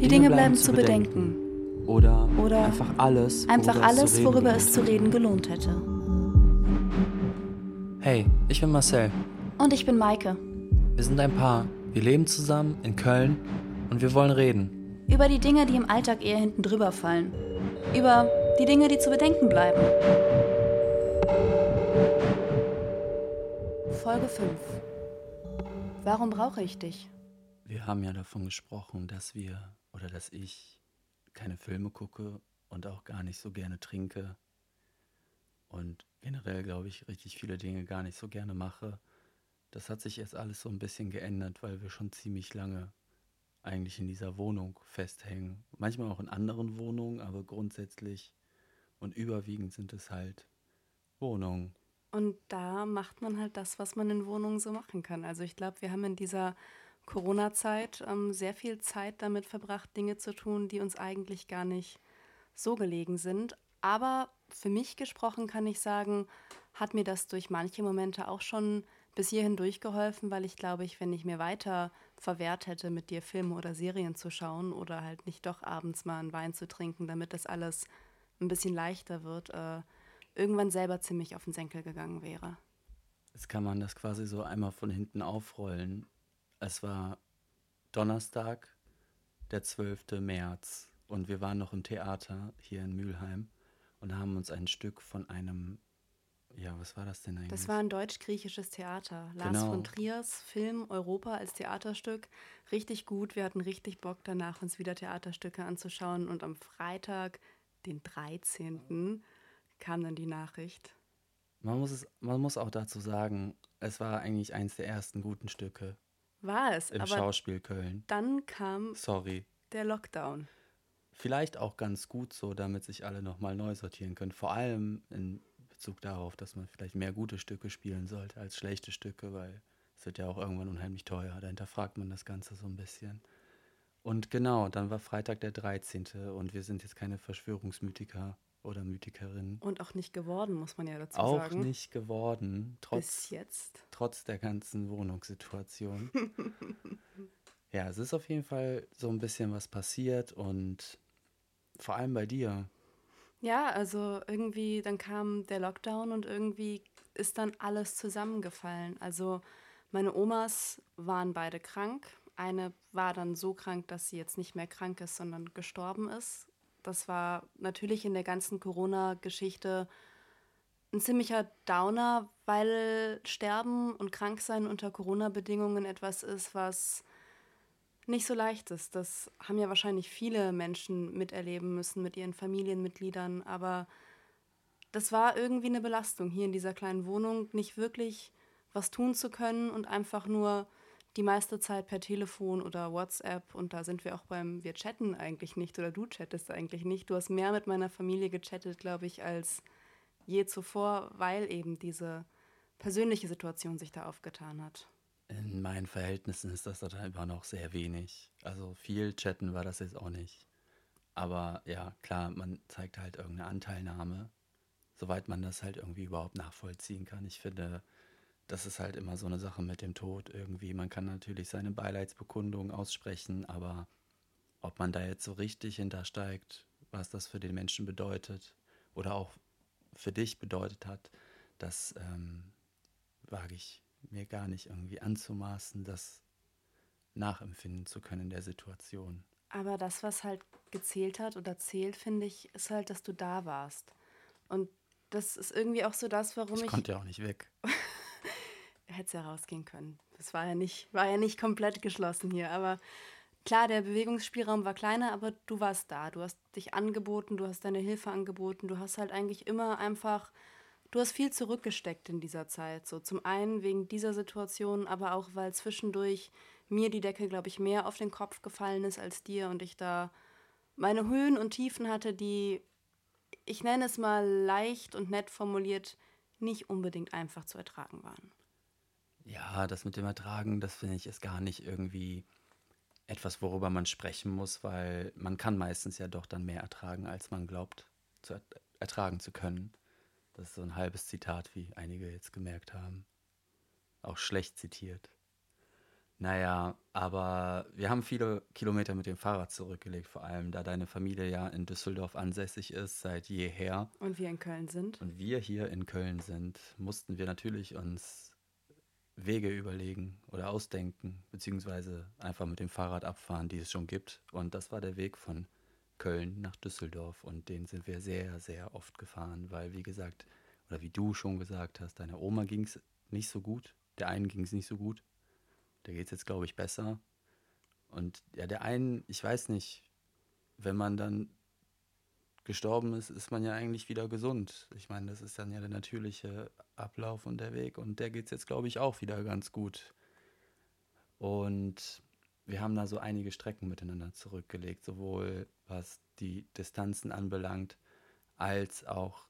Die Dinge bleiben zu bedenken. Oder, Oder einfach alles, worüber Einfach es alles, worüber es zu reden gelohnt hätte. Hey, ich bin Marcel. Und ich bin Maike. Wir sind ein Paar. Wir leben zusammen in Köln und wir wollen reden. Über die Dinge, die im Alltag eher hinten drüber fallen. Über die Dinge, die zu bedenken bleiben. Folge 5. Warum brauche ich dich? Wir haben ja davon gesprochen, dass wir oder dass ich keine Filme gucke und auch gar nicht so gerne trinke und generell, glaube ich, richtig viele Dinge gar nicht so gerne mache. Das hat sich jetzt alles so ein bisschen geändert, weil wir schon ziemlich lange eigentlich in dieser Wohnung festhängen. Manchmal auch in anderen Wohnungen, aber grundsätzlich und überwiegend sind es halt Wohnungen. Und da macht man halt das, was man in Wohnungen so machen kann. Also ich glaube, wir haben in dieser Corona-Zeit ähm, sehr viel Zeit damit verbracht, Dinge zu tun, die uns eigentlich gar nicht so gelegen sind. Aber für mich gesprochen kann ich sagen, hat mir das durch manche Momente auch schon bis hierhin durchgeholfen, weil ich glaube, ich, wenn ich mir weiter verwehrt hätte, mit dir Filme oder Serien zu schauen oder halt nicht doch abends mal einen Wein zu trinken, damit das alles ein bisschen leichter wird, äh, irgendwann selber ziemlich auf den Senkel gegangen wäre. Jetzt kann man das quasi so einmal von hinten aufrollen. Es war Donnerstag, der 12. März und wir waren noch im Theater hier in Mülheim und haben uns ein Stück von einem, ja, was war das denn eigentlich? Das war ein deutsch-griechisches Theater. Lars Genau. von Triers Film Europa als Theaterstück. Richtig gut. Wir hatten richtig Bock danach, uns wieder Theaterstücke anzuschauen. Und am Freitag, den 13., kam dann die Nachricht. man, muss es, man muss auch dazu sagen, es war eigentlich eins der ersten guten Stücke War es, im aber Schauspiel Köln. dann kam Sorry. der Lockdown. Vielleicht auch ganz gut so, damit sich alle nochmal neu sortieren können. Vor allem in Bezug darauf, dass man vielleicht mehr gute Stücke spielen sollte als schlechte Stücke, weil es wird ja auch irgendwann unheimlich teuer. Da hinterfragt man das Ganze so ein bisschen. Und genau, dann war Freitag der 13. und wir sind jetzt keine Verschwörungsmythiker oder Mythikerinnen. Und auch nicht geworden, muss man ja dazu Auch sagen. nicht geworden, Bis trotz, jetzt. trotz der ganzen Wohnungssituation. ja, es ist auf jeden Fall so ein bisschen was passiert und vor allem bei dir. Ja, also irgendwie, dann kam der Lockdown und irgendwie ist dann alles zusammengefallen. Also meine Omas waren beide krank. Eine war dann so krank, dass sie jetzt nicht mehr krank ist, sondern gestorben ist. Das war natürlich in der ganzen Corona-Geschichte ein ziemlicher Downer, weil Sterben und Kranksein unter Corona-Bedingungen etwas ist, was nicht so leicht ist. Das haben ja wahrscheinlich viele Menschen miterleben müssen mit ihren Familienmitgliedern, aber das war irgendwie eine Belastung, hier in dieser kleinen Wohnung nicht wirklich was tun zu können und einfach nur die meiste Zeit per Telefon oder WhatsApp und da sind wir auch beim wir chatten eigentlich nicht oder du chattest eigentlich nicht. Du hast mehr mit meiner Familie gechattet, glaube ich, als je zuvor, weil eben diese persönliche Situation sich da aufgetan hat. In meinen Verhältnissen ist das dann immer noch sehr wenig. Also viel chatten war das jetzt auch nicht. Aber ja, klar, man zeigt halt irgendeine Anteilnahme, soweit man das halt irgendwie überhaupt nachvollziehen kann. Ich finde, das ist halt immer so eine Sache mit dem Tod irgendwie. Man kann natürlich seine Beileidsbekundung aussprechen, aber ob man da jetzt so richtig hintersteigt, was das für den Menschen bedeutet oder auch für dich bedeutet hat, das ähm, wage ich mir gar nicht irgendwie anzumaßen, das nachempfinden zu können in der Situation. Aber das, was halt gezählt hat oder zählt, finde ich, ist halt, dass du da warst. Und das ist irgendwie auch so das, warum Ich ich. konnte ja auch nicht weg. Hätte ja rausgehen können. Das war ja nicht, war ja nicht komplett geschlossen hier. Aber klar, der Bewegungsspielraum war kleiner, aber du warst da. Du hast dich angeboten, du hast deine Hilfe angeboten. Du hast halt eigentlich immer einfach, du hast viel zurückgesteckt in dieser Zeit. So zum einen wegen dieser Situation, aber auch weil zwischendurch mir die Decke, glaube ich, mehr auf den Kopf gefallen ist als dir und ich da meine Höhen und Tiefen hatte, die, ich nenne es mal leicht und nett formuliert, nicht unbedingt einfach zu ertragen waren. Ja, das mit dem Ertragen, das finde ich ist gar nicht irgendwie etwas, worüber man sprechen muss, weil man kann meistens ja doch dann mehr ertragen, als man glaubt zu er ertragen zu können. Das ist so ein halbes Zitat, wie einige jetzt gemerkt haben. Auch schlecht zitiert. Naja, aber wir haben viele Kilometer mit dem Fahrrad zurückgelegt, vor allem da deine Familie ja in Düsseldorf ansässig ist seit jeher. Und wir in Köln sind. Und wir hier in Köln sind, mussten wir natürlich uns Wege überlegen oder ausdenken, beziehungsweise einfach mit dem Fahrrad abfahren, die es schon gibt. Und das war der Weg von Köln nach Düsseldorf und den sind wir sehr, sehr oft gefahren, weil wie gesagt, oder wie du schon gesagt hast, deiner Oma ging es nicht so gut, der einen ging es nicht so gut der geht es jetzt, glaube ich, besser. Und ja, der einen, ich weiß nicht, wenn man dann gestorben ist, ist man ja eigentlich wieder gesund. Ich meine, das ist dann ja der natürliche Ablauf und der Weg. Und der geht es jetzt, glaube ich, auch wieder ganz gut. Und wir haben da so einige Strecken miteinander zurückgelegt, sowohl was die Distanzen anbelangt, als auch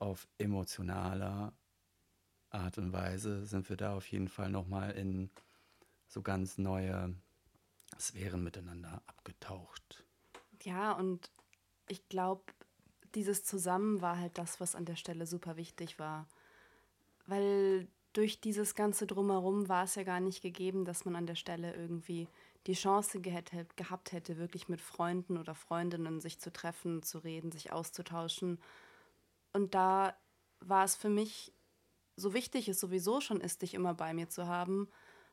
auf emotionaler Art und Weise sind wir da auf jeden Fall nochmal in so ganz neue Sphären miteinander abgetaucht. Ja, und ich glaube, dieses Zusammen war halt das, was an der Stelle super wichtig war. Weil durch dieses ganze Drumherum war es ja gar nicht gegeben, dass man an der Stelle irgendwie die Chance gehabt hätte, wirklich mit Freunden oder Freundinnen sich zu treffen, zu reden, sich auszutauschen. Und da war es für mich, so wichtig es sowieso schon ist, dich immer bei mir zu haben,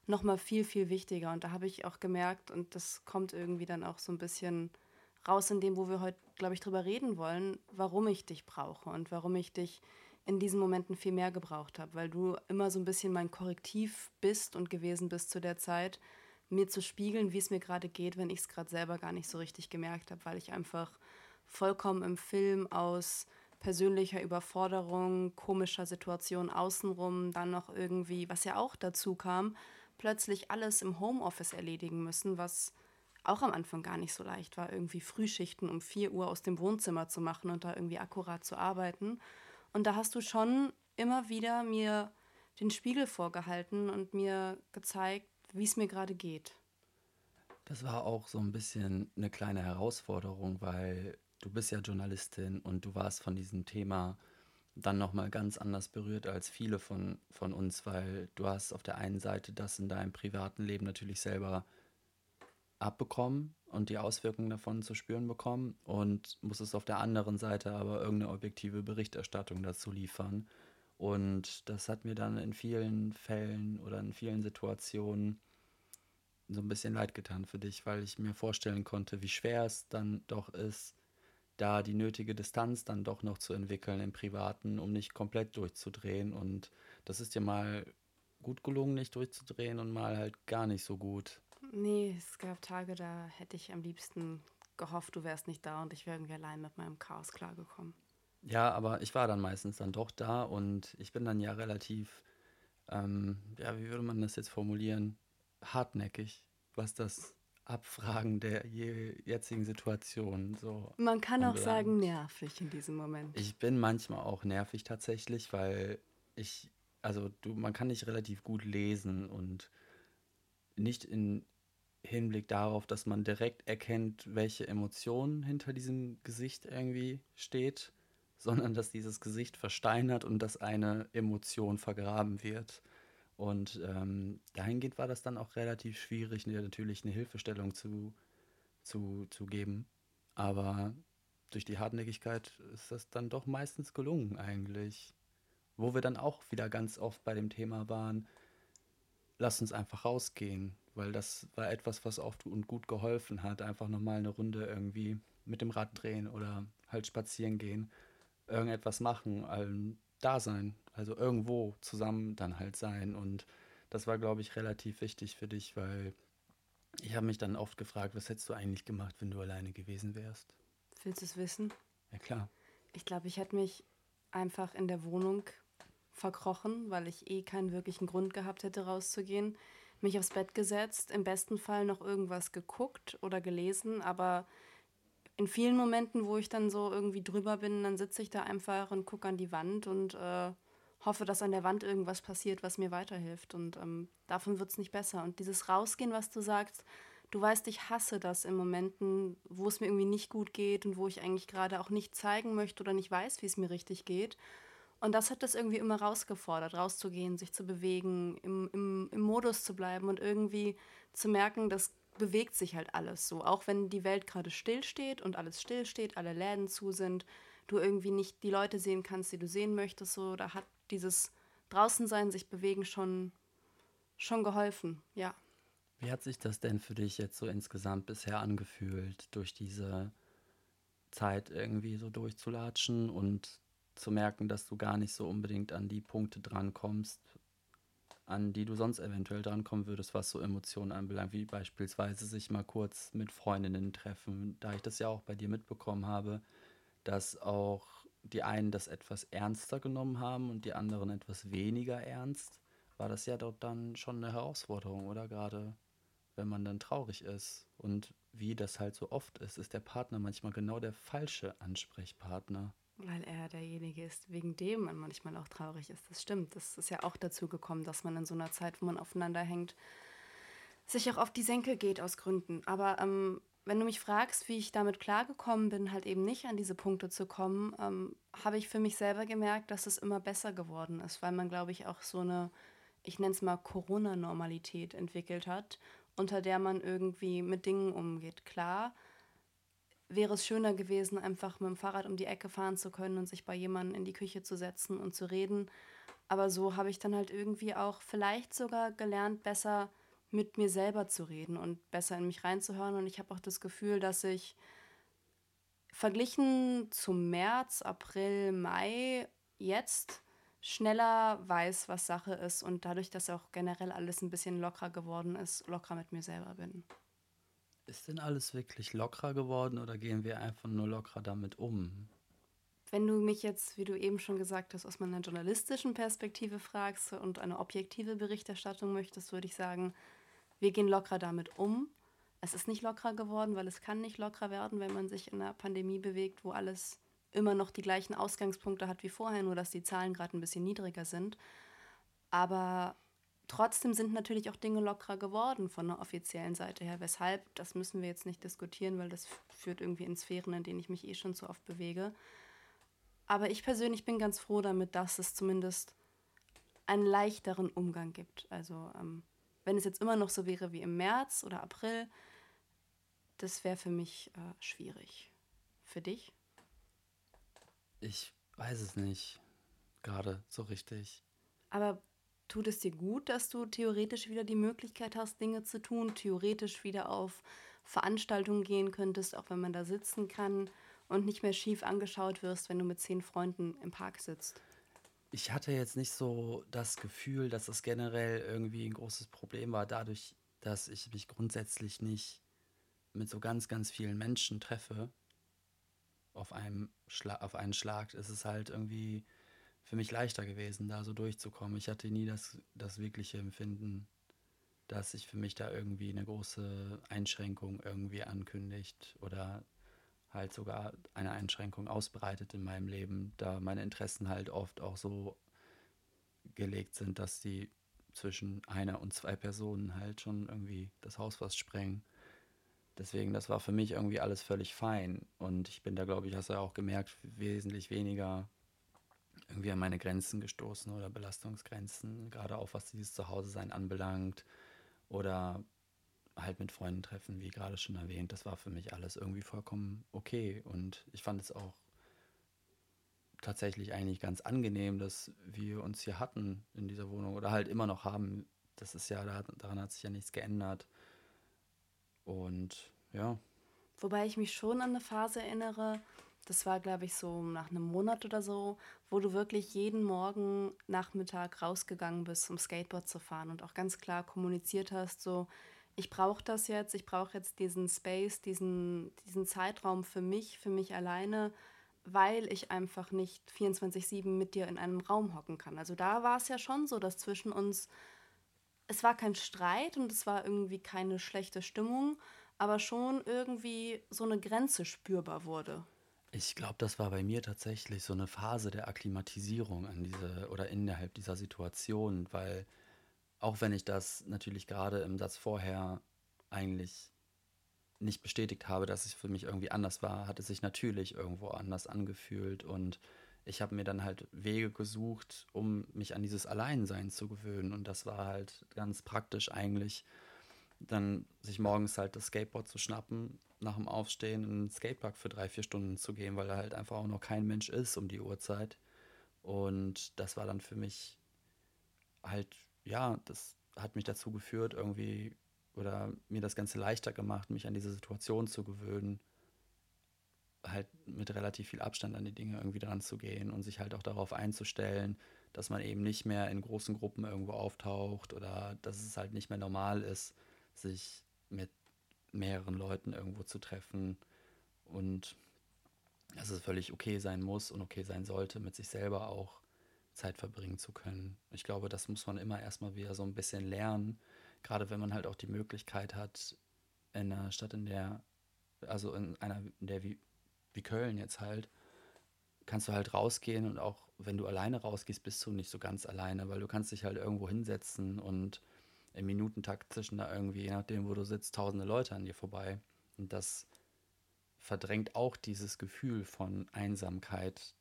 noch mal viel, viel wichtiger. Und da habe ich auch gemerkt, und das kommt irgendwie dann auch so ein bisschen raus in dem, wo wir heute, glaube ich, drüber reden wollen, warum ich dich brauche und warum ich dich in diesen Momenten viel mehr gebraucht habe, weil du immer so ein bisschen mein Korrektiv bist und gewesen bist zu der Zeit, mir zu spiegeln, wie es mir gerade geht, wenn ich es gerade selber gar nicht so richtig gemerkt habe, weil ich einfach vollkommen im Film aus persönlicher Überforderung, komischer Situation außenrum, dann noch irgendwie, was ja auch dazu kam, plötzlich alles im Homeoffice erledigen müssen, was auch am Anfang gar nicht so leicht war, irgendwie Frühschichten um 4 Uhr aus dem Wohnzimmer zu machen und da irgendwie akkurat zu arbeiten. Und da hast du schon immer wieder mir den Spiegel vorgehalten und mir gezeigt, wie es mir gerade geht. Das war auch so ein bisschen eine kleine Herausforderung, weil du bist ja Journalistin und du warst von diesem Thema dann nochmal ganz anders berührt als viele von, von uns, weil du hast auf der einen Seite das in deinem privaten Leben natürlich selber abbekommen und die Auswirkungen davon zu spüren bekommen und musstest auf der anderen Seite aber irgendeine objektive Berichterstattung dazu liefern. Und das hat mir dann in vielen Fällen oder in vielen Situationen so ein bisschen leid getan für dich, weil ich mir vorstellen konnte, wie schwer es dann doch ist, da die nötige Distanz dann doch noch zu entwickeln im Privaten, um nicht komplett durchzudrehen. Und das ist dir mal gut gelungen, nicht durchzudrehen und mal halt gar nicht so gut. Nee, es gab Tage, da hätte ich am liebsten gehofft, du wärst nicht da und ich wäre irgendwie allein mit meinem Chaos klargekommen. Ja, aber ich war dann meistens dann doch da und ich bin dann ja relativ, ähm, ja, wie würde man das jetzt formulieren, hartnäckig, was das Abfragen der jetzigen Situation. So Man kann auch sagen, nervig in diesem Moment. Ich bin manchmal auch nervig tatsächlich, weil ich, also du, man kann nicht relativ gut lesen und nicht in Hinblick darauf, dass man direkt erkennt, welche Emotion hinter diesem Gesicht irgendwie steht, sondern dass dieses Gesicht versteinert und dass eine Emotion vergraben wird. Und ähm, dahingehend war das dann auch relativ schwierig, mir natürlich eine Hilfestellung zu, zu, zu geben. Aber durch die Hartnäckigkeit ist das dann doch meistens gelungen eigentlich. Wo wir dann auch wieder ganz oft bei dem Thema waren, lass uns einfach rausgehen, weil das war etwas, was oft und gut geholfen hat. Einfach nochmal eine Runde irgendwie mit dem Rad drehen oder halt spazieren gehen, irgendetwas machen, da sein, also irgendwo zusammen dann halt sein. Und das war, glaube ich, relativ wichtig für dich, weil ich habe mich dann oft gefragt, was hättest du eigentlich gemacht, wenn du alleine gewesen wärst? Willst du es wissen? Ja, klar. Ich glaube, ich hätte mich einfach in der Wohnung verkrochen, weil ich eh keinen wirklichen Grund gehabt hätte, rauszugehen. Mich aufs Bett gesetzt, im besten Fall noch irgendwas geguckt oder gelesen, aber in vielen Momenten, wo ich dann so irgendwie drüber bin, dann sitze ich da einfach und gucke an die Wand und äh, hoffe, dass an der Wand irgendwas passiert, was mir weiterhilft. Und ähm, davon wird es nicht besser. Und dieses Rausgehen, was du sagst, du weißt, ich hasse das in Momenten, wo es mir irgendwie nicht gut geht und wo ich eigentlich gerade auch nicht zeigen möchte oder nicht weiß, wie es mir richtig geht. Und das hat das irgendwie immer rausgefordert, rauszugehen, sich zu bewegen, im, im, im Modus zu bleiben und irgendwie zu merken, das bewegt sich halt alles so. Auch wenn die Welt gerade stillsteht und alles stillsteht, alle Läden zu sind, du irgendwie nicht die Leute sehen kannst, die du sehen möchtest, so, da hat dieses Draußensein, sich bewegen schon, schon geholfen, ja. Wie hat sich das denn für dich jetzt so insgesamt bisher angefühlt, durch diese Zeit irgendwie so durchzulatschen und zu merken, dass du gar nicht so unbedingt an die Punkte drankommst, an die du sonst eventuell drankommen würdest, was so Emotionen anbelangt, wie beispielsweise sich mal kurz mit Freundinnen treffen, da ich das ja auch bei dir mitbekommen habe, dass auch die einen das etwas ernster genommen haben und die anderen etwas weniger ernst, war das ja dort dann schon eine Herausforderung, oder? Gerade wenn man dann traurig ist. Und wie das halt so oft ist, ist der Partner manchmal genau der falsche Ansprechpartner. Weil er derjenige ist, wegen dem man manchmal auch traurig ist. Das stimmt. Das ist ja auch dazu gekommen, dass man in so einer Zeit, wo man aufeinander hängt, sich auch auf die Senkel geht aus Gründen. Aber ähm, wenn du mich fragst, wie ich damit klargekommen bin, halt eben nicht an diese Punkte zu kommen, ähm, habe ich für mich selber gemerkt, dass es immer besser geworden ist, weil man, glaube ich, auch so eine, ich nenne es mal Corona-Normalität entwickelt hat, unter der man irgendwie mit Dingen umgeht. Klar, wäre es schöner gewesen, einfach mit dem Fahrrad um die Ecke fahren zu können und sich bei jemandem in die Küche zu setzen und zu reden. Aber so habe ich dann halt irgendwie auch vielleicht sogar gelernt, besser mit mir selber zu reden und besser in mich reinzuhören. Und ich habe auch das Gefühl, dass ich verglichen zum März, April, Mai jetzt schneller weiß, was Sache ist und dadurch, dass auch generell alles ein bisschen lockerer geworden ist, lockerer mit mir selber bin. Ist denn alles wirklich lockerer geworden oder gehen wir einfach nur lockerer damit um? Wenn du mich jetzt, wie du eben schon gesagt hast, aus meiner journalistischen Perspektive fragst und eine objektive Berichterstattung möchtest, würde ich sagen, wir gehen lockerer damit um. Es ist nicht lockerer geworden, weil es kann nicht lockerer werden, wenn man sich in einer Pandemie bewegt, wo alles immer noch die gleichen Ausgangspunkte hat wie vorher, nur dass die Zahlen gerade ein bisschen niedriger sind. Aber Trotzdem sind natürlich auch Dinge lockerer geworden von der offiziellen Seite her. Weshalb, das müssen wir jetzt nicht diskutieren, weil das führt irgendwie in Sphären, in denen ich mich eh schon zu oft bewege. Aber ich persönlich bin ganz froh damit, dass es zumindest einen leichteren Umgang gibt. Also ähm, wenn es jetzt immer noch so wäre wie im März oder April, das wäre für mich äh, schwierig. Für dich? Ich weiß es nicht. Gerade so richtig. Aber tut es dir gut, dass du theoretisch wieder die Möglichkeit hast, Dinge zu tun, theoretisch wieder auf Veranstaltungen gehen könntest, auch wenn man da sitzen kann und nicht mehr schief angeschaut wirst, wenn du mit zehn Freunden im Park sitzt? Ich hatte jetzt nicht so das Gefühl, dass das generell irgendwie ein großes Problem war, dadurch, dass ich mich grundsätzlich nicht mit so ganz, ganz vielen Menschen treffe. Auf, einem Schla auf einen Schlag ist es halt irgendwie für mich leichter gewesen, da so durchzukommen. Ich hatte nie das, das wirkliche Empfinden, dass sich für mich da irgendwie eine große Einschränkung irgendwie ankündigt oder halt sogar eine Einschränkung ausbreitet in meinem Leben, da meine Interessen halt oft auch so gelegt sind, dass die zwischen einer und zwei Personen halt schon irgendwie das Haus fast sprengen. Deswegen, das war für mich irgendwie alles völlig fein. Und ich bin da, glaube ich, hast du ja auch gemerkt, wesentlich weniger irgendwie an meine Grenzen gestoßen oder Belastungsgrenzen, gerade auch was dieses Zuhause-Sein anbelangt oder halt mit Freunden treffen, wie gerade schon erwähnt. Das war für mich alles irgendwie vollkommen okay und ich fand es auch tatsächlich eigentlich ganz angenehm, dass wir uns hier hatten in dieser Wohnung oder halt immer noch haben. Das ist ja, daran hat sich ja nichts geändert. Und ja. Wobei ich mich schon an eine Phase erinnere, das war, glaube ich, so nach einem Monat oder so, wo du wirklich jeden Morgen Nachmittag rausgegangen bist, um Skateboard zu fahren und auch ganz klar kommuniziert hast, so, ich brauche das jetzt, ich brauche jetzt diesen Space, diesen, diesen Zeitraum für mich, für mich alleine, weil ich einfach nicht 24-7 mit dir in einem Raum hocken kann. Also da war es ja schon so, dass zwischen uns, es war kein Streit und es war irgendwie keine schlechte Stimmung, aber schon irgendwie so eine Grenze spürbar wurde. Ich glaube, das war bei mir tatsächlich so eine Phase der Akklimatisierung an diese oder innerhalb dieser Situation, weil auch wenn ich das natürlich gerade im Satz vorher eigentlich nicht bestätigt habe, dass es für mich irgendwie anders war, hat es sich natürlich irgendwo anders angefühlt und ich habe mir dann halt Wege gesucht, um mich an dieses Alleinsein zu gewöhnen. Und das war halt ganz praktisch eigentlich, dann sich morgens halt das Skateboard zu schnappen, nach dem Aufstehen in den Skatepark für drei, vier Stunden zu gehen, weil da halt einfach auch noch kein Mensch ist um die Uhrzeit. Und das war dann für mich halt, ja, das hat mich dazu geführt, irgendwie, oder mir das Ganze leichter gemacht, mich an diese Situation zu gewöhnen, halt mit relativ viel Abstand an die Dinge irgendwie dran zu gehen und sich halt auch darauf einzustellen, dass man eben nicht mehr in großen Gruppen irgendwo auftaucht oder dass es halt nicht mehr normal ist, sich mit mehreren Leuten irgendwo zu treffen und dass es völlig okay sein muss und okay sein sollte, mit sich selber auch Zeit verbringen zu können. Ich glaube, das muss man immer erstmal wieder so ein bisschen lernen, gerade wenn man halt auch die Möglichkeit hat, in einer Stadt, in der, also in einer, in der wie, wie Köln jetzt halt, kannst du halt rausgehen und auch wenn du alleine rausgehst, bist du nicht so ganz alleine, weil du kannst dich halt irgendwo hinsetzen und im Minutentakt zwischen da irgendwie, je nachdem, wo du sitzt, tausende Leute an dir vorbei. Und das verdrängt auch dieses Gefühl von Einsamkeit.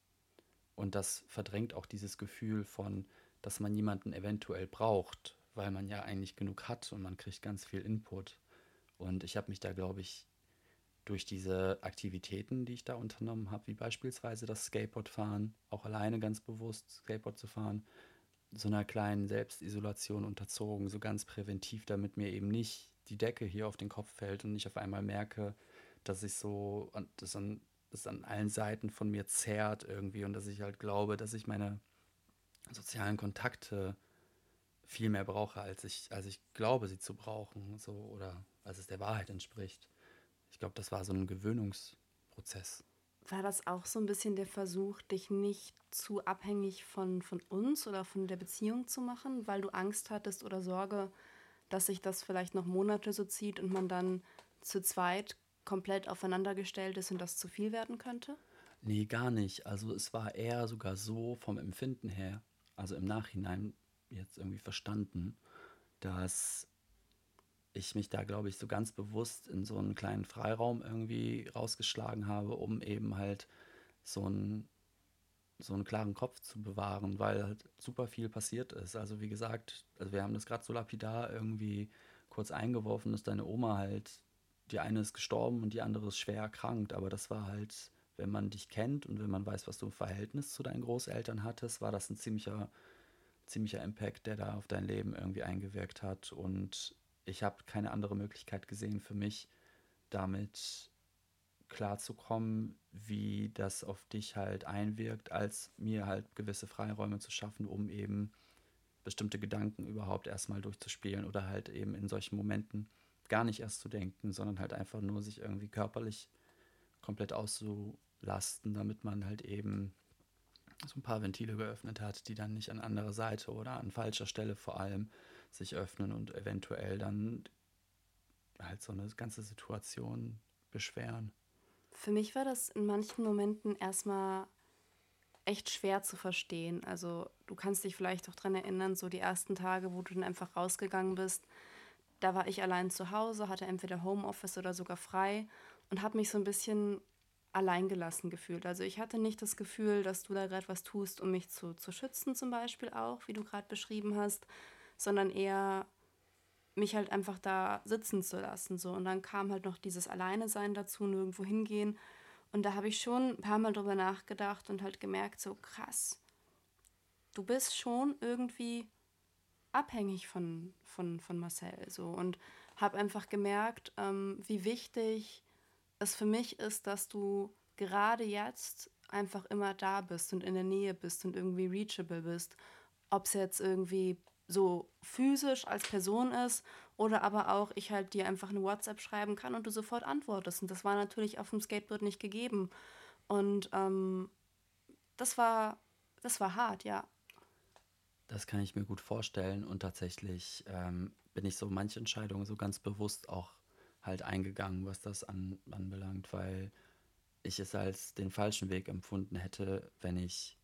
Und das verdrängt auch dieses Gefühl von, dass man jemanden eventuell braucht, weil man ja eigentlich genug hat und man kriegt ganz viel Input. Und ich habe mich da, glaube ich, durch diese Aktivitäten, die ich da unternommen habe, wie beispielsweise das Skateboardfahren, auch alleine ganz bewusst Skateboard zu fahren, so einer kleinen Selbstisolation unterzogen, so ganz präventiv, damit mir eben nicht die Decke hier auf den Kopf fällt und ich auf einmal merke, dass ich so, das an, das an allen Seiten von mir zerrt irgendwie und dass ich halt glaube, dass ich meine sozialen Kontakte viel mehr brauche, als ich, als ich glaube, sie zu brauchen, so oder als es der Wahrheit entspricht. Ich glaube, das war so ein Gewöhnungsprozess. War das auch so ein bisschen der Versuch, dich nicht zu abhängig von, von uns oder von der Beziehung zu machen, weil du Angst hattest oder Sorge, dass sich das vielleicht noch Monate so zieht und man dann zu zweit komplett aufeinandergestellt ist und das zu viel werden könnte? Nee, gar nicht. Also es war eher sogar so vom Empfinden her, also im Nachhinein jetzt irgendwie verstanden, dass ich mich da, glaube ich, so ganz bewusst in so einen kleinen Freiraum irgendwie rausgeschlagen habe, um eben halt so einen, so einen klaren Kopf zu bewahren, weil halt super viel passiert ist. Also wie gesagt, also wir haben das gerade so lapidar irgendwie kurz eingeworfen, dass deine Oma halt, die eine ist gestorben und die andere ist schwer erkrankt, aber das war halt, wenn man dich kennt und wenn man weiß, was du im Verhältnis zu deinen Großeltern hattest, war das ein ziemlicher, ziemlicher Impact, der da auf dein Leben irgendwie eingewirkt hat und ich habe keine andere Möglichkeit gesehen für mich, damit klarzukommen, wie das auf dich halt einwirkt, als mir halt gewisse Freiräume zu schaffen, um eben bestimmte Gedanken überhaupt erstmal durchzuspielen oder halt eben in solchen Momenten gar nicht erst zu denken, sondern halt einfach nur sich irgendwie körperlich komplett auszulasten, damit man halt eben so ein paar Ventile geöffnet hat, die dann nicht an anderer Seite oder an falscher Stelle vor allem sich öffnen und eventuell dann halt so eine ganze Situation beschweren. Für mich war das in manchen Momenten erstmal echt schwer zu verstehen. Also du kannst dich vielleicht auch daran erinnern, so die ersten Tage, wo du dann einfach rausgegangen bist, da war ich allein zu Hause, hatte entweder Homeoffice oder sogar frei und habe mich so ein bisschen alleingelassen gefühlt. Also ich hatte nicht das Gefühl, dass du da gerade was tust, um mich zu, zu schützen zum Beispiel auch, wie du gerade beschrieben hast, sondern eher mich halt einfach da sitzen zu lassen. So. Und dann kam halt noch dieses Alleinesein dazu, nirgendwo hingehen. Und da habe ich schon ein paar Mal drüber nachgedacht und halt gemerkt, so krass, du bist schon irgendwie abhängig von, von, von Marcel. So. Und habe einfach gemerkt, ähm, wie wichtig es für mich ist, dass du gerade jetzt einfach immer da bist und in der Nähe bist und irgendwie reachable bist. Ob es jetzt irgendwie so physisch als Person ist oder aber auch ich halt dir einfach eine WhatsApp schreiben kann und du sofort antwortest. Und das war natürlich auf dem Skateboard nicht gegeben. Und ähm, das war, das war hart, ja. Das kann ich mir gut vorstellen und tatsächlich ähm, bin ich so manche Entscheidungen so ganz bewusst auch halt eingegangen, was das an, anbelangt, weil ich es als den falschen Weg empfunden hätte, wenn ich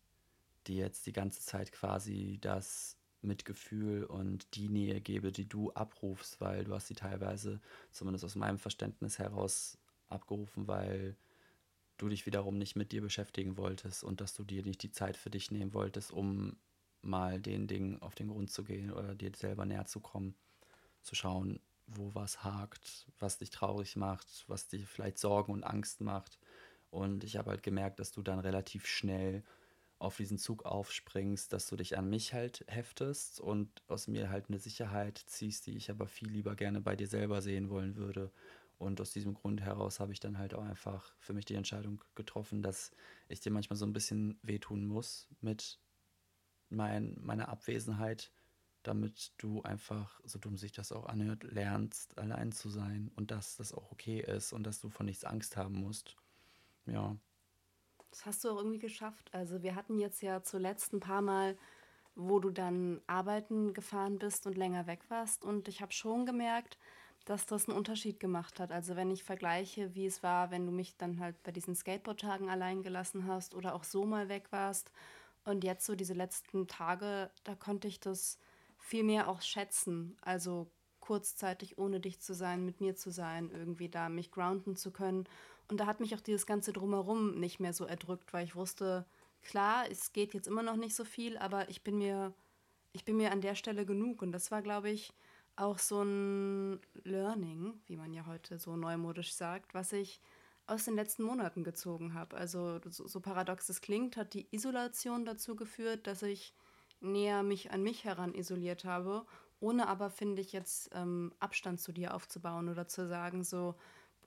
dir jetzt die ganze Zeit quasi das Mitgefühl und die Nähe gebe, die du abrufst, weil du hast sie teilweise, zumindest aus meinem Verständnis heraus, abgerufen, weil du dich wiederum nicht mit dir beschäftigen wolltest und dass du dir nicht die Zeit für dich nehmen wolltest, um mal den Dingen auf den Grund zu gehen oder dir selber näher zu kommen, zu schauen, wo was hakt, was dich traurig macht, was dir vielleicht Sorgen und Angst macht. Und ich habe halt gemerkt, dass du dann relativ schnell auf diesen Zug aufspringst, dass du dich an mich halt heftest und aus mir halt eine Sicherheit ziehst, die ich aber viel lieber gerne bei dir selber sehen wollen würde. Und aus diesem Grund heraus habe ich dann halt auch einfach für mich die Entscheidung getroffen, dass ich dir manchmal so ein bisschen wehtun muss mit mein, meiner Abwesenheit, damit du einfach, so dumm sich das auch anhört, lernst, allein zu sein und dass das auch okay ist und dass du von nichts Angst haben musst. Ja. Das hast du auch irgendwie geschafft. Also wir hatten jetzt ja zuletzt ein paar Mal, wo du dann arbeiten gefahren bist und länger weg warst. Und ich habe schon gemerkt, dass das einen Unterschied gemacht hat. Also wenn ich vergleiche, wie es war, wenn du mich dann halt bei diesen Skateboard-Tagen allein gelassen hast oder auch so mal weg warst. Und jetzt so diese letzten Tage, da konnte ich das viel mehr auch schätzen. Also kurzzeitig ohne dich zu sein, mit mir zu sein, irgendwie da mich grounden zu können. Und da hat mich auch dieses ganze Drumherum nicht mehr so erdrückt, weil ich wusste, klar, es geht jetzt immer noch nicht so viel, aber ich bin mir, ich bin mir an der Stelle genug. Und das war, glaube ich, auch so ein Learning, wie man ja heute so neumodisch sagt, was ich aus den letzten Monaten gezogen habe. Also so, so paradox es klingt, hat die Isolation dazu geführt, dass ich näher mich an mich heran isoliert habe, ohne aber, finde ich, jetzt ähm, Abstand zu dir aufzubauen oder zu sagen, so,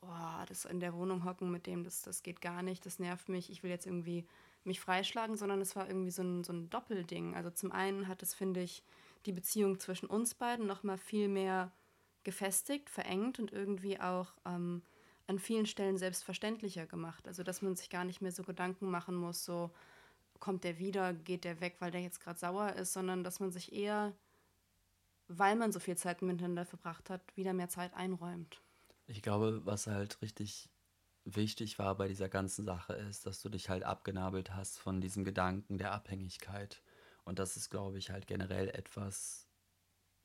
boah, das in der Wohnung hocken mit dem, das, das geht gar nicht, das nervt mich, ich will jetzt irgendwie mich freischlagen, sondern es war irgendwie so ein, so ein Doppelding. Also zum einen hat es, finde ich, die Beziehung zwischen uns beiden noch mal viel mehr gefestigt, verengt und irgendwie auch ähm, an vielen Stellen selbstverständlicher gemacht. Also dass man sich gar nicht mehr so Gedanken machen muss, so kommt der wieder, geht der weg, weil der jetzt gerade sauer ist, sondern dass man sich eher, weil man so viel Zeit miteinander verbracht hat, wieder mehr Zeit einräumt. Ich glaube, was halt richtig wichtig war bei dieser ganzen Sache ist, dass du dich halt abgenabelt hast von diesem Gedanken der Abhängigkeit. Und das ist, glaube ich, halt generell etwas,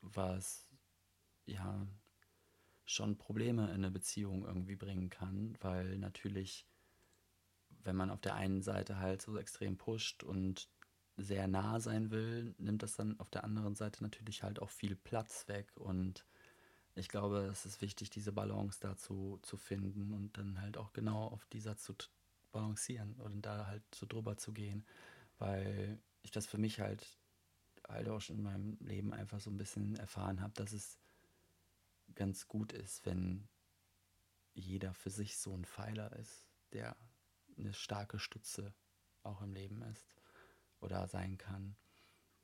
was ja schon Probleme in eine Beziehung irgendwie bringen kann, weil natürlich, wenn man auf der einen Seite halt so extrem pusht und sehr nah sein will, nimmt das dann auf der anderen Seite natürlich halt auch viel Platz weg. Und ich glaube, es ist wichtig, diese Balance dazu zu finden und dann halt auch genau auf dieser zu balancieren und da halt so drüber zu gehen, weil ich das für mich halt halt auch schon in meinem Leben einfach so ein bisschen erfahren habe, dass es ganz gut ist, wenn jeder für sich so ein Pfeiler ist, der eine starke Stütze auch im Leben ist oder sein kann.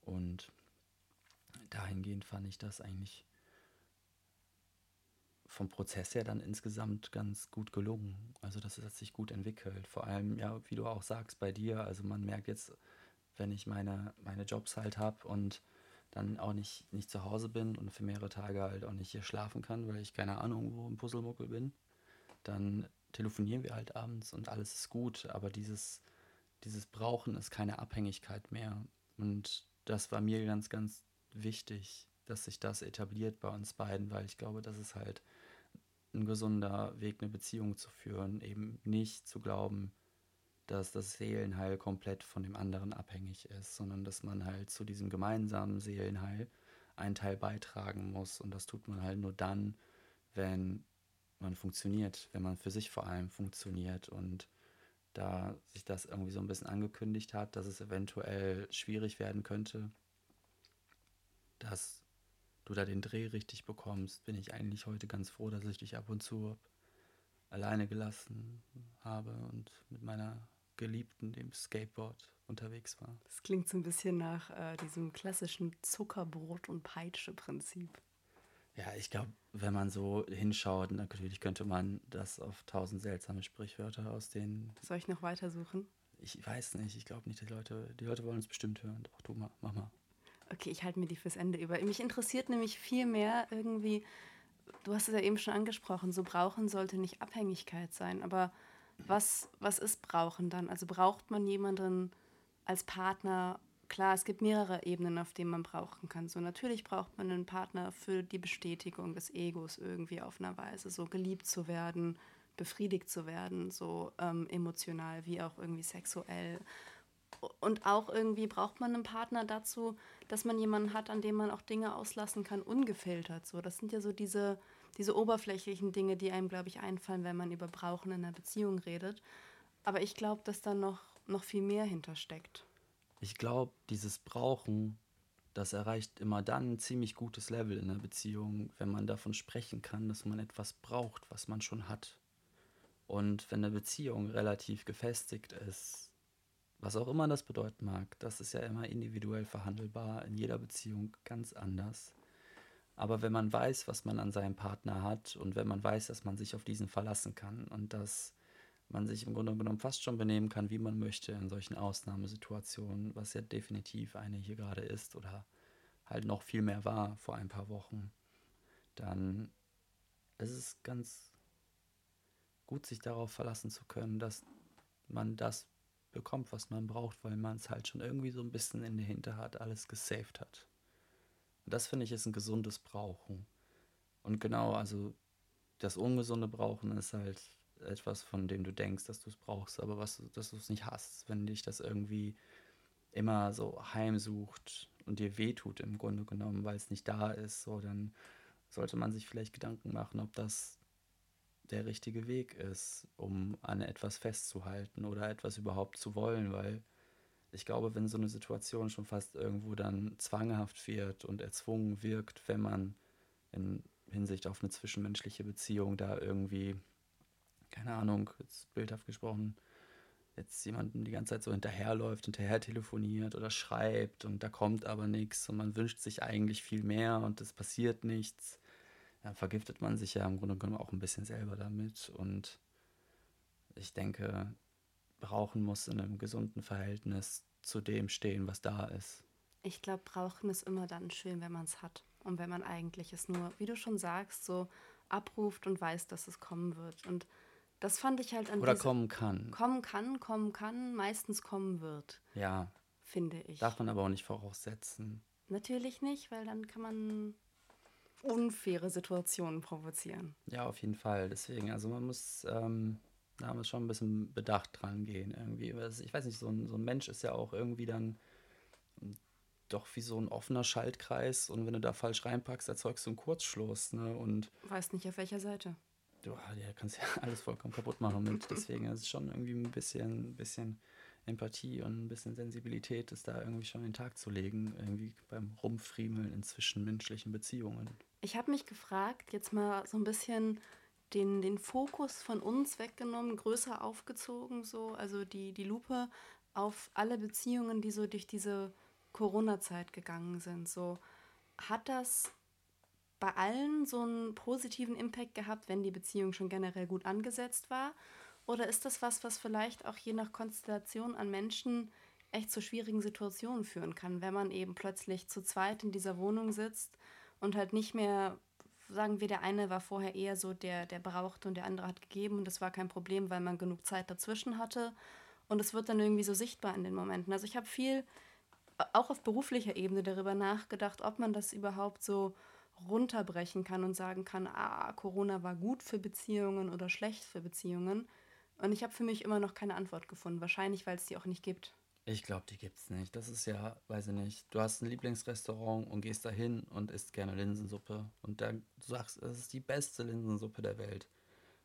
Und dahingehend fand ich das eigentlich vom Prozess her dann insgesamt ganz gut gelungen. Also das hat sich gut entwickelt. Vor allem, ja, wie du auch sagst, bei dir. Also man merkt jetzt wenn ich meine, meine Jobs halt habe und dann auch nicht, nicht zu Hause bin und für mehrere Tage halt auch nicht hier schlafen kann, weil ich keine Ahnung, wo im Puzzlemuckel bin, dann telefonieren wir halt abends und alles ist gut, aber dieses, dieses Brauchen ist keine Abhängigkeit mehr. Und das war mir ganz, ganz wichtig, dass sich das etabliert bei uns beiden, weil ich glaube, das ist halt ein gesunder Weg, eine Beziehung zu führen, eben nicht zu glauben, dass das Seelenheil komplett von dem anderen abhängig ist, sondern dass man halt zu diesem gemeinsamen Seelenheil einen Teil beitragen muss. Und das tut man halt nur dann, wenn man funktioniert, wenn man für sich vor allem funktioniert. Und da sich das irgendwie so ein bisschen angekündigt hat, dass es eventuell schwierig werden könnte, dass du da den Dreh richtig bekommst, bin ich eigentlich heute ganz froh, dass ich dich ab und zu alleine gelassen habe und mit meiner Geliebten, dem Skateboard, unterwegs war. Das klingt so ein bisschen nach äh, diesem klassischen Zuckerbrot- und Peitsche-Prinzip. Ja, ich glaube, wenn man so hinschaut, natürlich könnte man das auf tausend seltsame Sprichwörter aus den. Soll ich noch weitersuchen? Ich weiß nicht, ich glaube nicht, die Leute, die Leute wollen es bestimmt hören. Doch, du mal, mach mal. Okay, ich halte mir die fürs Ende über. Mich interessiert nämlich viel mehr irgendwie, du hast es ja eben schon angesprochen, so brauchen sollte nicht Abhängigkeit sein, aber was, was ist Brauchen dann? Also braucht man jemanden als Partner? Klar, es gibt mehrere Ebenen, auf denen man brauchen kann. So natürlich braucht man einen Partner für die Bestätigung des Egos irgendwie auf einer Weise, so geliebt zu werden, befriedigt zu werden, so ähm, emotional wie auch irgendwie sexuell. Und auch irgendwie braucht man einen Partner dazu, dass man jemanden hat, an dem man auch Dinge auslassen kann, ungefiltert. So, das sind ja so diese, diese oberflächlichen Dinge, die einem, glaube ich, einfallen, wenn man über Brauchen in einer Beziehung redet. Aber ich glaube, dass da noch, noch viel mehr hintersteckt. Ich glaube, dieses Brauchen, das erreicht immer dann ein ziemlich gutes Level in einer Beziehung, wenn man davon sprechen kann, dass man etwas braucht, was man schon hat. Und wenn eine Beziehung relativ gefestigt ist, was auch immer das bedeuten mag, das ist ja immer individuell verhandelbar, in jeder Beziehung ganz anders. Aber wenn man weiß, was man an seinem Partner hat und wenn man weiß, dass man sich auf diesen verlassen kann und dass man sich im Grunde genommen fast schon benehmen kann, wie man möchte in solchen Ausnahmesituationen, was ja definitiv eine hier gerade ist oder halt noch viel mehr war vor ein paar Wochen, dann ist es ganz gut, sich darauf verlassen zu können, dass man das bekommt, was man braucht, weil man es halt schon irgendwie so ein bisschen in der Hinterhand alles gesaved hat. Und das finde ich ist ein gesundes Brauchen. Und genau, also das ungesunde Brauchen ist halt etwas, von dem du denkst, dass du es brauchst, aber was, dass du es nicht hast, wenn dich das irgendwie immer so heimsucht und dir wehtut im Grunde genommen, weil es nicht da ist, so dann sollte man sich vielleicht Gedanken machen, ob das der richtige Weg ist, um an etwas festzuhalten oder etwas überhaupt zu wollen, weil ich glaube, wenn so eine Situation schon fast irgendwo dann zwanghaft wird und erzwungen wirkt, wenn man in Hinsicht auf eine zwischenmenschliche Beziehung da irgendwie, keine Ahnung, jetzt bildhaft gesprochen, jetzt jemanden die ganze Zeit so hinterherläuft, hinterher telefoniert oder schreibt und da kommt aber nichts und man wünscht sich eigentlich viel mehr und es passiert nichts ja, vergiftet man sich ja im Grunde genommen auch ein bisschen selber damit. Und ich denke, Brauchen muss in einem gesunden Verhältnis zu dem stehen, was da ist. Ich glaube, Brauchen ist immer dann schön, wenn man es hat. Und wenn man eigentlich es nur, wie du schon sagst, so abruft und weiß, dass es kommen wird. Und das fand ich halt an Oder kommen kann. Kommen kann, kommen kann, meistens kommen wird. Ja. Finde ich. Darf man aber auch nicht voraussetzen. Natürlich nicht, weil dann kann man unfaire Situationen provozieren. Ja, auf jeden Fall. Deswegen, also man muss, ähm, da muss schon ein bisschen bedacht dran gehen irgendwie. Ich weiß nicht, so ein, so ein Mensch ist ja auch irgendwie dann doch wie so ein offener Schaltkreis und wenn du da falsch reinpackst, erzeugst du einen Kurzschluss. Ne? Und weißt nicht auf welcher Seite. Du ja, kannst ja alles vollkommen kaputt machen mit. Deswegen ist es schon irgendwie ein bisschen, bisschen Empathie und ein bisschen Sensibilität ist da irgendwie schon in den Tag zu legen, irgendwie beim Rumfriemeln in zwischenmenschlichen Beziehungen. Ich habe mich gefragt, jetzt mal so ein bisschen den, den Fokus von uns weggenommen, größer aufgezogen, so, also die, die Lupe auf alle Beziehungen, die so durch diese Corona-Zeit gegangen sind. So, hat das bei allen so einen positiven Impact gehabt, wenn die Beziehung schon generell gut angesetzt war? Oder ist das was, was vielleicht auch je nach Konstellation an Menschen echt zu schwierigen Situationen führen kann, wenn man eben plötzlich zu zweit in dieser Wohnung sitzt und halt nicht mehr, sagen wir, der eine war vorher eher so, der, der brauchte und der andere hat gegeben und das war kein Problem, weil man genug Zeit dazwischen hatte. Und es wird dann irgendwie so sichtbar in den Momenten. Also ich habe viel, auch auf beruflicher Ebene, darüber nachgedacht, ob man das überhaupt so runterbrechen kann und sagen kann, ah, Corona war gut für Beziehungen oder schlecht für Beziehungen. Und ich habe für mich immer noch keine Antwort gefunden. Wahrscheinlich, weil es die auch nicht gibt. Ich glaube, die gibt es nicht. Das ist ja, weiß ich nicht, du hast ein Lieblingsrestaurant und gehst da hin und isst gerne Linsensuppe. Und dann du sagst, das ist die beste Linsensuppe der Welt.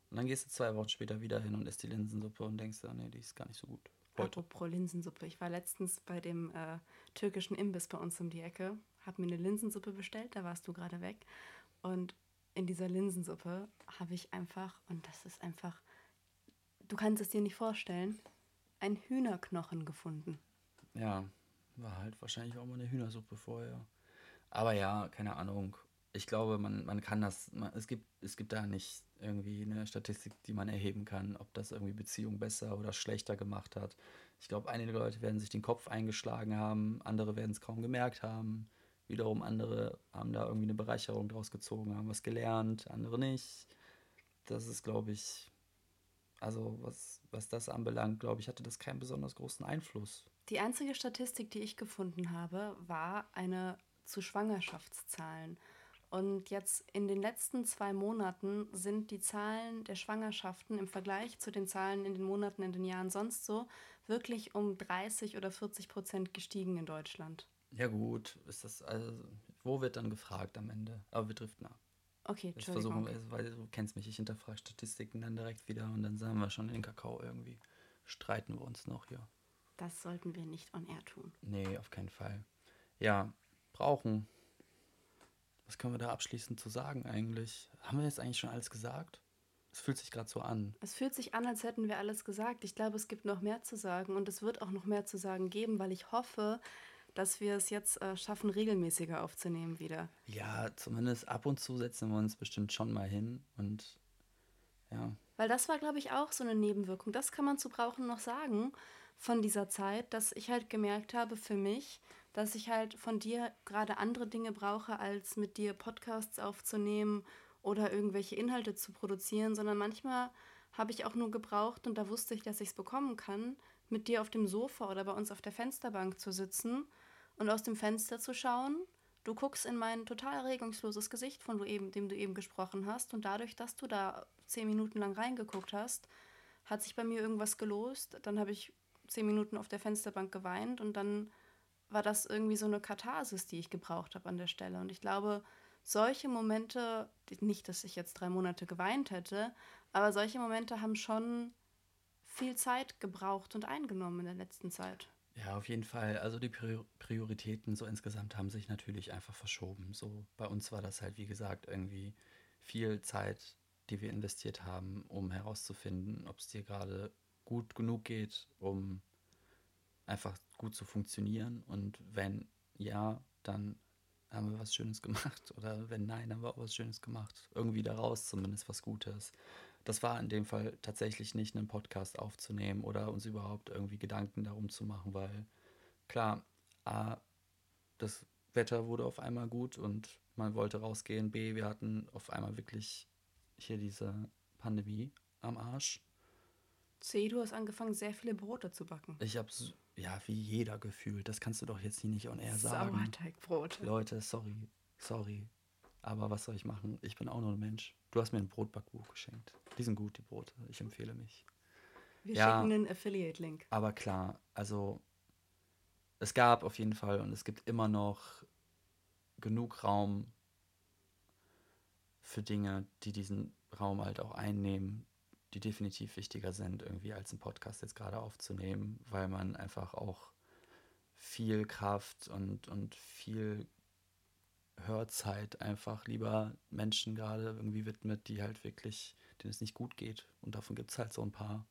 Und dann gehst du zwei Wochen später wieder hin und isst die Linsensuppe und denkst, oh, nee, die ist gar nicht so gut. Heute. Apropos Linsensuppe. Ich war letztens bei dem äh, türkischen Imbiss bei uns um die Ecke, habe mir eine Linsensuppe bestellt, da warst du gerade weg. Und in dieser Linsensuppe habe ich einfach, und das ist einfach du kannst es dir nicht vorstellen, ein Hühnerknochen gefunden. Ja, war halt wahrscheinlich auch mal eine Hühnersuppe vorher. Aber ja, keine Ahnung. Ich glaube, man, man kann das, man, es, gibt, es gibt da nicht irgendwie eine Statistik, die man erheben kann, ob das irgendwie Beziehung besser oder schlechter gemacht hat. Ich glaube, einige Leute werden sich den Kopf eingeschlagen haben, andere werden es kaum gemerkt haben. Wiederum andere haben da irgendwie eine Bereicherung draus gezogen, haben was gelernt, andere nicht. Das ist, glaube ich, also was, was das anbelangt, glaube ich, hatte das keinen besonders großen Einfluss. Die einzige Statistik, die ich gefunden habe, war eine zu Schwangerschaftszahlen. Und jetzt in den letzten zwei Monaten sind die Zahlen der Schwangerschaften im Vergleich zu den Zahlen in den Monaten, in den Jahren sonst so, wirklich um 30 oder 40 Prozent gestiegen in Deutschland. Ja gut, ist das also, wo wird dann gefragt am Ende? Aber wir driften ab. Okay, Ich versuche, weil du kennst mich, ich hinterfrage Statistiken dann direkt wieder und dann sagen wir schon in den Kakao irgendwie. Streiten wir uns noch hier. Das sollten wir nicht on air tun. Nee, auf keinen Fall. Ja, brauchen. Was können wir da abschließend zu sagen eigentlich? Haben wir jetzt eigentlich schon alles gesagt? Es fühlt sich gerade so an. Es fühlt sich an, als hätten wir alles gesagt. Ich glaube, es gibt noch mehr zu sagen und es wird auch noch mehr zu sagen geben, weil ich hoffe, dass wir es jetzt äh, schaffen, regelmäßiger aufzunehmen wieder. Ja, zumindest ab und zu setzen wir uns bestimmt schon mal hin und ja. Weil das war, glaube ich, auch so eine Nebenwirkung. Das kann man zu brauchen noch sagen von dieser Zeit, dass ich halt gemerkt habe für mich, dass ich halt von dir gerade andere Dinge brauche, als mit dir Podcasts aufzunehmen oder irgendwelche Inhalte zu produzieren, sondern manchmal habe ich auch nur gebraucht und da wusste ich, dass ich es bekommen kann, mit dir auf dem Sofa oder bei uns auf der Fensterbank zu sitzen und aus dem Fenster zu schauen. Du guckst in mein total regungsloses Gesicht, von du eben, dem du eben gesprochen hast, und dadurch, dass du da zehn Minuten lang reingeguckt hast, hat sich bei mir irgendwas gelost. Dann habe ich zehn Minuten auf der Fensterbank geweint und dann war das irgendwie so eine Katharsis, die ich gebraucht habe an der Stelle. Und ich glaube, solche Momente, nicht, dass ich jetzt drei Monate geweint hätte, aber solche Momente haben schon viel Zeit gebraucht und eingenommen in der letzten Zeit. Ja, auf jeden Fall. Also die Prioritäten so insgesamt haben sich natürlich einfach verschoben. So bei uns war das halt, wie gesagt, irgendwie viel Zeit, die wir investiert haben, um herauszufinden, ob es dir gerade gut genug geht, um einfach gut zu funktionieren. Und wenn ja, dann haben wir was Schönes gemacht. Oder wenn nein, haben wir auch was Schönes gemacht. Irgendwie daraus zumindest was Gutes. Das war in dem Fall tatsächlich nicht, einen Podcast aufzunehmen oder uns überhaupt irgendwie Gedanken darum zu machen, weil klar, A, das Wetter wurde auf einmal gut und man wollte rausgehen. B, wir hatten auf einmal wirklich hier diese Pandemie am Arsch. C, du hast angefangen, sehr viele Brote zu backen. Ich hab's, ja, wie jeder gefühlt. Das kannst du doch jetzt hier nicht on air sagen. Sauerteigbrot. Leute, sorry, sorry. Aber was soll ich machen? Ich bin auch nur ein Mensch. Du hast mir ein Brotbackbuch geschenkt. Die sind gut, die Brote. Ich empfehle mich. Wir ja, schicken einen Affiliate-Link. Aber klar, also es gab auf jeden Fall und es gibt immer noch genug Raum für Dinge, die diesen Raum halt auch einnehmen, die definitiv wichtiger sind, irgendwie als einen Podcast jetzt gerade aufzunehmen, weil man einfach auch viel Kraft und, und viel Hörzeit einfach lieber Menschen gerade irgendwie widmet, die halt wirklich, denen es nicht gut geht. Und davon gibt es halt so ein paar,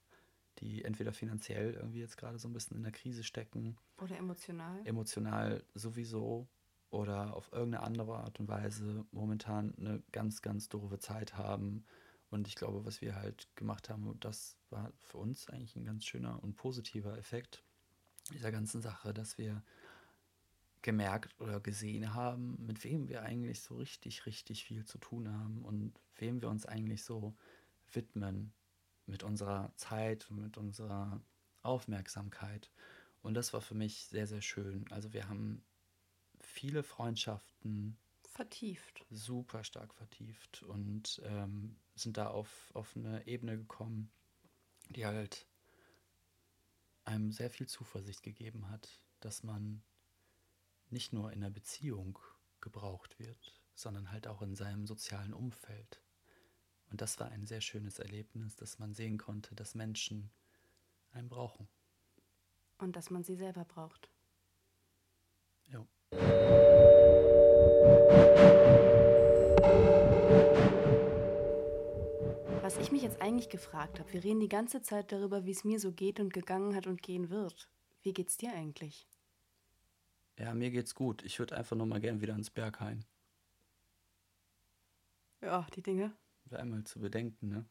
die entweder finanziell irgendwie jetzt gerade so ein bisschen in der Krise stecken. Oder emotional. Emotional sowieso. Oder auf irgendeine andere Art und Weise momentan eine ganz, ganz doofe Zeit haben und ich glaube, was wir halt gemacht haben, das war für uns eigentlich ein ganz schöner und positiver Effekt dieser ganzen Sache, dass wir gemerkt oder gesehen haben, mit wem wir eigentlich so richtig, richtig viel zu tun haben und wem wir uns eigentlich so widmen mit unserer Zeit und mit unserer Aufmerksamkeit. Und das war für mich sehr, sehr schön. Also wir haben viele Freundschaften vertieft. Super stark vertieft und ähm, sind da auf, auf eine Ebene gekommen, die halt einem sehr viel Zuversicht gegeben hat, dass man nicht nur in einer Beziehung gebraucht wird, sondern halt auch in seinem sozialen Umfeld. Und das war ein sehr schönes Erlebnis, dass man sehen konnte, dass Menschen einen brauchen. Und dass man sie selber braucht. Ja. Was ich mich jetzt eigentlich gefragt habe, wir reden die ganze Zeit darüber, wie es mir so geht und gegangen hat und gehen wird. Wie geht's dir eigentlich? Ja, mir geht's gut. Ich würde einfach nur mal gern wieder ins Berghain. Ja, die Dinge. Einmal zu bedenken, ne?